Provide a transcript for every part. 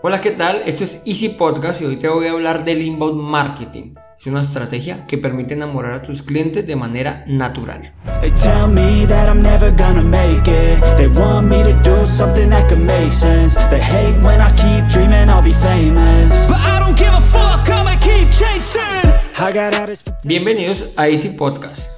Hola, ¿qué tal? Esto es Easy Podcast y hoy te voy a hablar del inbound marketing. Es una estrategia que permite enamorar a tus clientes de manera natural. Bienvenidos a Easy Podcast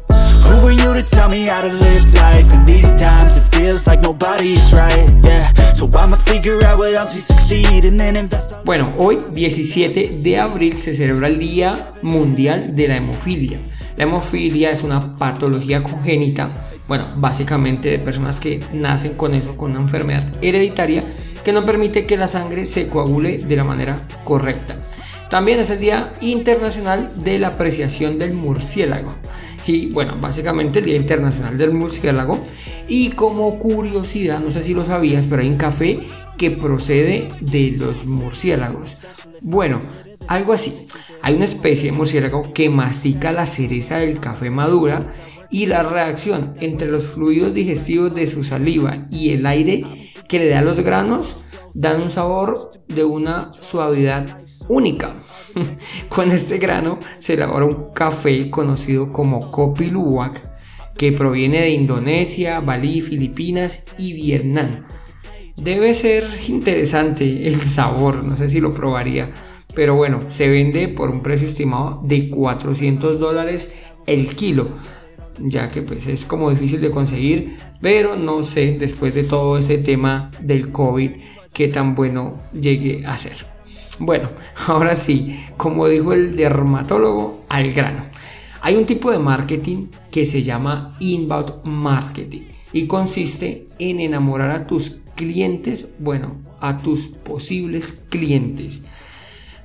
Bueno, hoy 17 de abril se celebra el Día Mundial de la Hemofilia. La hemofilia es una patología congénita, bueno, básicamente de personas que nacen con eso, con una enfermedad hereditaria que no permite que la sangre se coagule de la manera correcta. También es el Día Internacional de la Apreciación del Murciélago y bueno, básicamente el Día Internacional del Murciélago. Y como curiosidad, no sé si lo sabías, pero hay un café que procede de los murciélagos. Bueno, algo así. Hay una especie de murciélago que mastica la cereza del café madura y la reacción entre los fluidos digestivos de su saliva y el aire que le da a los granos dan un sabor de una suavidad única. Con este grano se elabora un café conocido como Kopi Luwak, que proviene de Indonesia, Bali, Filipinas y Vietnam. Debe ser interesante el sabor, no sé si lo probaría, pero bueno, se vende por un precio estimado de 400 dólares el kilo, ya que pues es como difícil de conseguir, pero no sé después de todo ese tema del COVID qué tan bueno llegue a ser. Bueno, ahora sí, como dijo el dermatólogo, al grano. Hay un tipo de marketing que se llama inbound marketing y consiste en enamorar a tus clientes, bueno, a tus posibles clientes.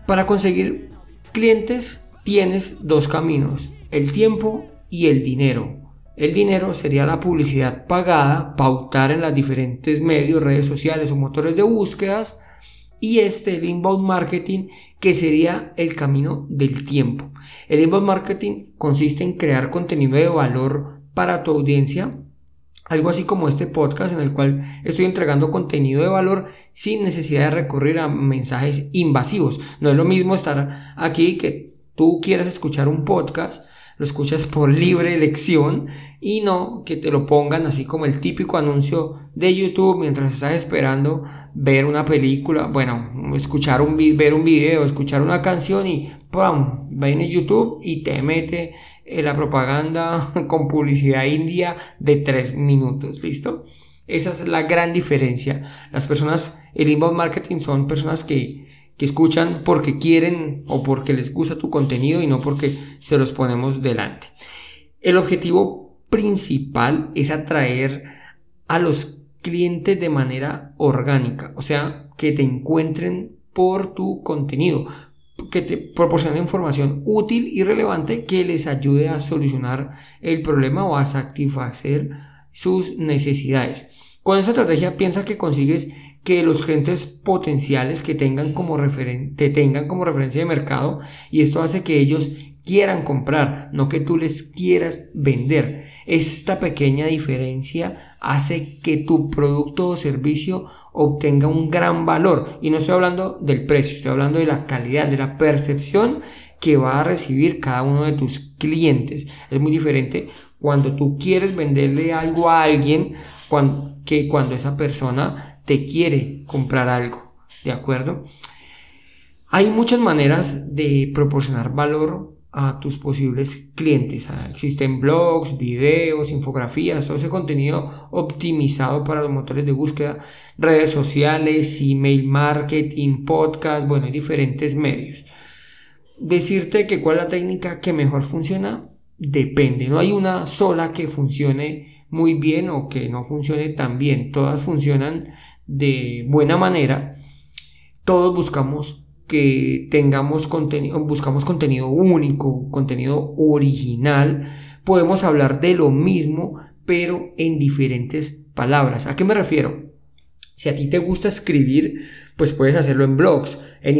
Para conseguir clientes tienes dos caminos, el tiempo y el dinero. El dinero sería la publicidad pagada, pautar en las diferentes medios, redes sociales o motores de búsquedas y este, el inbound marketing, que sería el camino del tiempo. El inbound marketing consiste en crear contenido de valor para tu audiencia, algo así como este podcast en el cual estoy entregando contenido de valor sin necesidad de recurrir a mensajes invasivos. No es lo mismo estar aquí que tú quieras escuchar un podcast lo escuchas por libre elección y no que te lo pongan así como el típico anuncio de YouTube mientras estás esperando ver una película, bueno, escuchar un, ver un video, escuchar una canción y ¡pum! Viene YouTube y te mete en la propaganda con publicidad india de 3 minutos, ¿listo? Esa es la gran diferencia. Las personas, el inbound marketing son personas que, que escuchan porque quieren o porque les gusta tu contenido y no porque se los ponemos delante. El objetivo principal es atraer a los clientes de manera orgánica, o sea, que te encuentren por tu contenido, que te proporcione información útil y relevante que les ayude a solucionar el problema o a satisfacer sus necesidades. Con esta estrategia piensa que consigues que los clientes potenciales que tengan como te tengan como referencia de mercado y esto hace que ellos quieran comprar, no que tú les quieras vender. Esta pequeña diferencia hace que tu producto o servicio obtenga un gran valor. Y no estoy hablando del precio, estoy hablando de la calidad, de la percepción que va a recibir cada uno de tus clientes. Es muy diferente cuando tú quieres venderle algo a alguien que cuando esa persona te quiere comprar algo. ¿De acuerdo? Hay muchas maneras de proporcionar valor a tus posibles clientes. Ah, existen blogs, videos, infografías, todo ese contenido optimizado para los motores de búsqueda, redes sociales, email marketing, podcast, bueno, diferentes medios. Decirte que cuál es la técnica que mejor funciona depende, no hay una sola que funcione muy bien o que no funcione tan bien, todas funcionan de buena manera, todos buscamos que tengamos contenido, buscamos contenido único, contenido original, podemos hablar de lo mismo, pero en diferentes palabras. ¿A qué me refiero? Si a ti te gusta escribir, pues puedes hacerlo en blogs, en,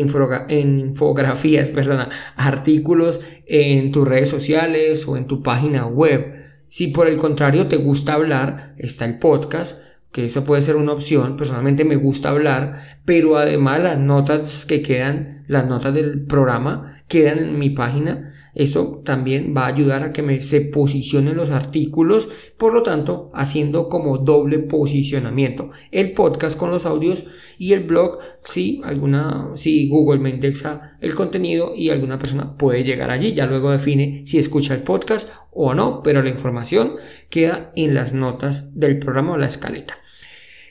en infografías, perdona, artículos en tus redes sociales o en tu página web. Si por el contrario te gusta hablar, está el podcast, que eso puede ser una opción. Personalmente me gusta hablar, pero además las notas que quedan, las notas del programa, quedan en mi página. Eso también va a ayudar a que me, se posicionen los artículos, por lo tanto, haciendo como doble posicionamiento. El podcast con los audios y el blog, si alguna, si Google me indexa el contenido y alguna persona puede llegar allí, ya luego define si escucha el podcast o no, pero la información queda en las notas del programa o la escaleta.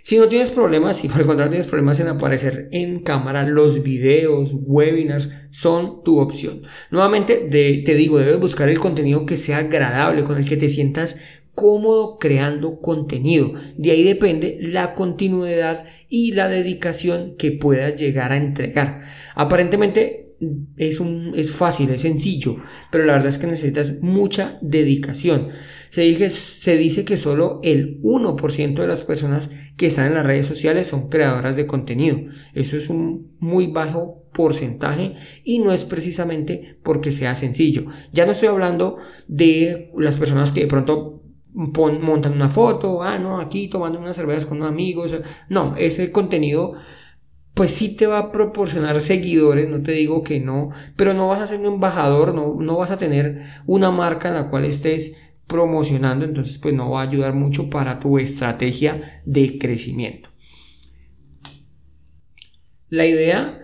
Si no tienes problemas, si por el contrario tienes problemas en aparecer en cámara, los videos, webinars son tu opción. Nuevamente, te digo, debes buscar el contenido que sea agradable, con el que te sientas cómodo creando contenido. De ahí depende la continuidad y la dedicación que puedas llegar a entregar. Aparentemente es, un, es fácil, es sencillo, pero la verdad es que necesitas mucha dedicación. Se, dice, que solo el 1% de las personas que están en las redes sociales son creadoras de contenido. Eso es un muy bajo porcentaje y no es precisamente porque sea sencillo. Ya no estoy hablando de las personas que de pronto montan una foto, ah, no, aquí tomando unas cervezas con amigos. No, ese contenido pues sí te va a proporcionar seguidores, no te digo que no, pero no vas a ser un embajador, no, no vas a tener una marca en la cual estés promocionando, entonces pues no va a ayudar mucho para tu estrategia de crecimiento. La idea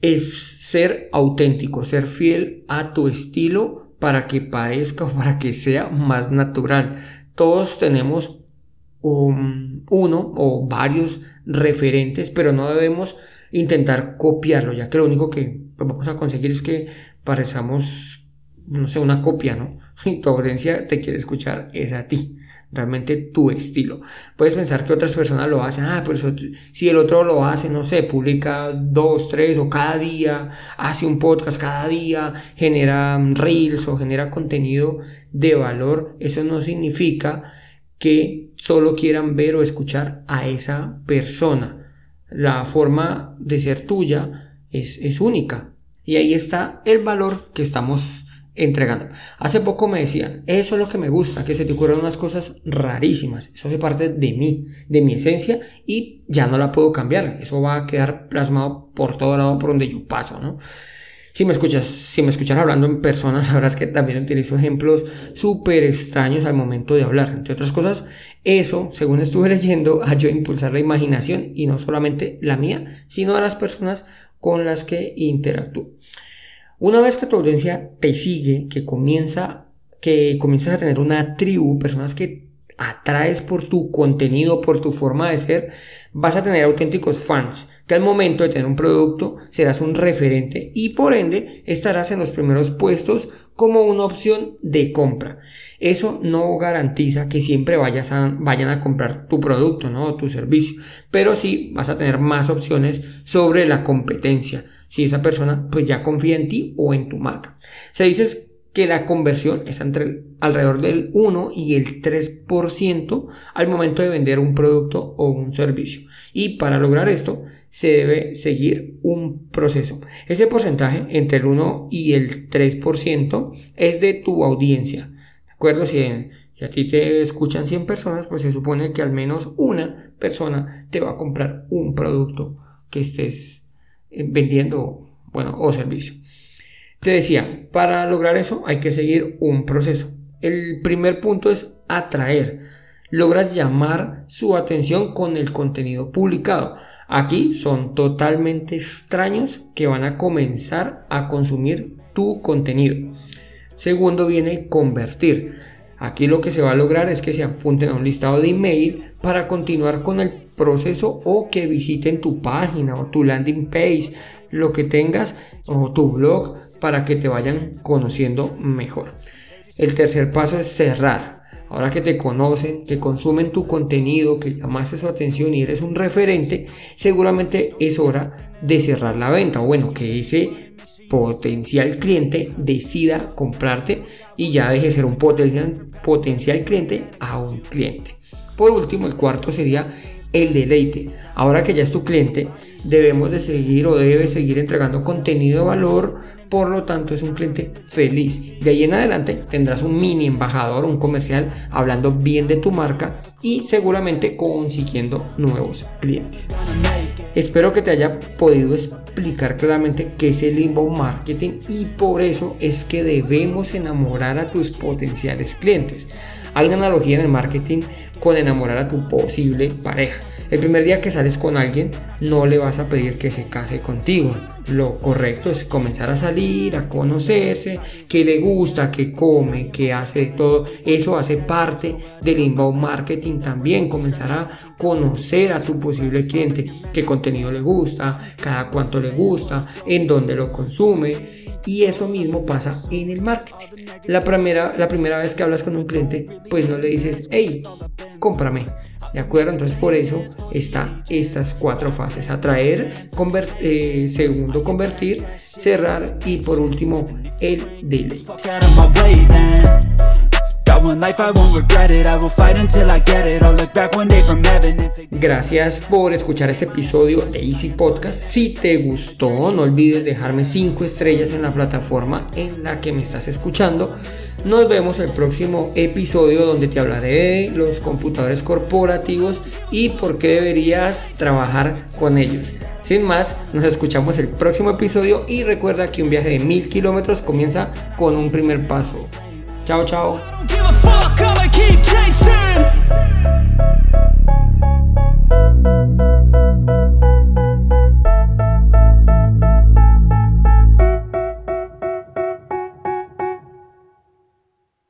es ser auténtico, ser fiel a tu estilo para que parezca o para que sea más natural. Todos tenemos uno o varios referentes, pero no debemos intentar copiarlo, ya que lo único que vamos a conseguir es que parezcamos, no sé, una copia, ¿no? Y tu audiencia te quiere escuchar es a ti, realmente tu estilo. Puedes pensar que otras personas lo hacen, ah, pero si el otro lo hace, no sé, publica dos, tres o cada día, hace un podcast cada día, genera reels o genera contenido de valor, eso no significa que solo quieran ver o escuchar a esa persona. La forma de ser tuya es, única. Y ahí está el valor que estamos entregando. Hace poco me decían, eso es lo que me gusta, que se te ocurran unas cosas rarísimas. Eso hace parte de mí, de mi esencia y ya no la puedo cambiar. Eso va a quedar plasmado por todo lado por donde yo paso, ¿no? Si me escuchas, si me escuchas hablando en persona, sabrás que también utilizo ejemplos súper extraños al momento de hablar. Entre otras cosas, eso, según estuve leyendo, ayuda a impulsar la imaginación y no solamente la mía, sino a las personas con las que interactúo. Una vez que tu audiencia te sigue, que comienza, que comienzas a tener una tribu, personas que atraes por tu contenido, por tu forma de ser, vas a tener auténticos fans que al momento de tener un producto serás un referente y por ende estarás en los primeros puestos como una opción de compra. Eso no garantiza que siempre vayas vayan a comprar tu producto ¿no? o tu servicio, pero sí vas a tener más opciones sobre la competencia si esa persona pues ya confía en ti o en tu marca. Se dice que la conversión es entre alrededor del 1 y el 3% al momento de vender un producto o un servicio. Y para lograr esto, se debe seguir un proceso. Ese porcentaje entre el 1 y el 3% es de tu audiencia. ¿De acuerdo? Si, si a ti te escuchan 100 personas, pues se supone que al menos una persona te va a comprar un producto que estés eh, vendiendo, bueno, o servicio. Te decía, para lograr eso hay que seguir un proceso. El primer punto es atraer. Logras llamar su atención con el contenido publicado. Aquí son totalmente extraños que van a comenzar a consumir tu contenido. Segundo viene convertir. Aquí lo que se va a lograr es que se apunten a un listado de email para continuar con el proceso o que visiten tu página o tu landing page, lo que tengas o tu blog para que te vayan conociendo mejor. El tercer paso es cerrar. Ahora que te conocen, que consumen tu contenido, que llamaste su atención y eres un referente, seguramente es hora de cerrar la venta. O bueno, que ese potencial cliente decida comprarte y ya deje de ser un potencial, potencial cliente a un cliente. Por último, el cuarto sería el deleite. Ahora que ya es tu cliente, debemos de seguir o debe seguir entregando contenido de valor, por lo tanto es un cliente feliz. De ahí en adelante tendrás un mini embajador, un comercial hablando bien de tu marca y seguramente consiguiendo nuevos clientes. Espero que te haya podido explicar claramente qué es el inbound marketing y por eso es que debemos enamorar a tus potenciales clientes. Hay una analogía en el marketing con enamorar a tu posible pareja. El primer día que sales con alguien no le vas a pedir que se case contigo. Lo correcto es comenzar a salir, a conocerse, qué le gusta, qué come, qué hace todo. Eso hace parte del inbound marketing también. Comenzar a conocer a tu posible cliente, qué contenido le gusta, cada cuánto le gusta, en dónde lo consume. Y eso mismo pasa en el marketing. La primera, la primera vez que hablas con un cliente, pues no le dices, hey, cómprame ¿De acuerdo? Entonces por eso están estas cuatro fases. Atraer, eh, segundo convertir, cerrar y por último el delay. Gracias por escuchar este episodio de Easy Podcast. Si te gustó, no olvides dejarme 5 estrellas en la plataforma en la que me estás escuchando. Nos vemos el próximo episodio donde te hablaré de los computadores corporativos y por qué deberías trabajar con ellos. Sin más, nos escuchamos el próximo episodio y recuerda que un viaje de mil kilómetros comienza con un primer paso. Ciao ciao.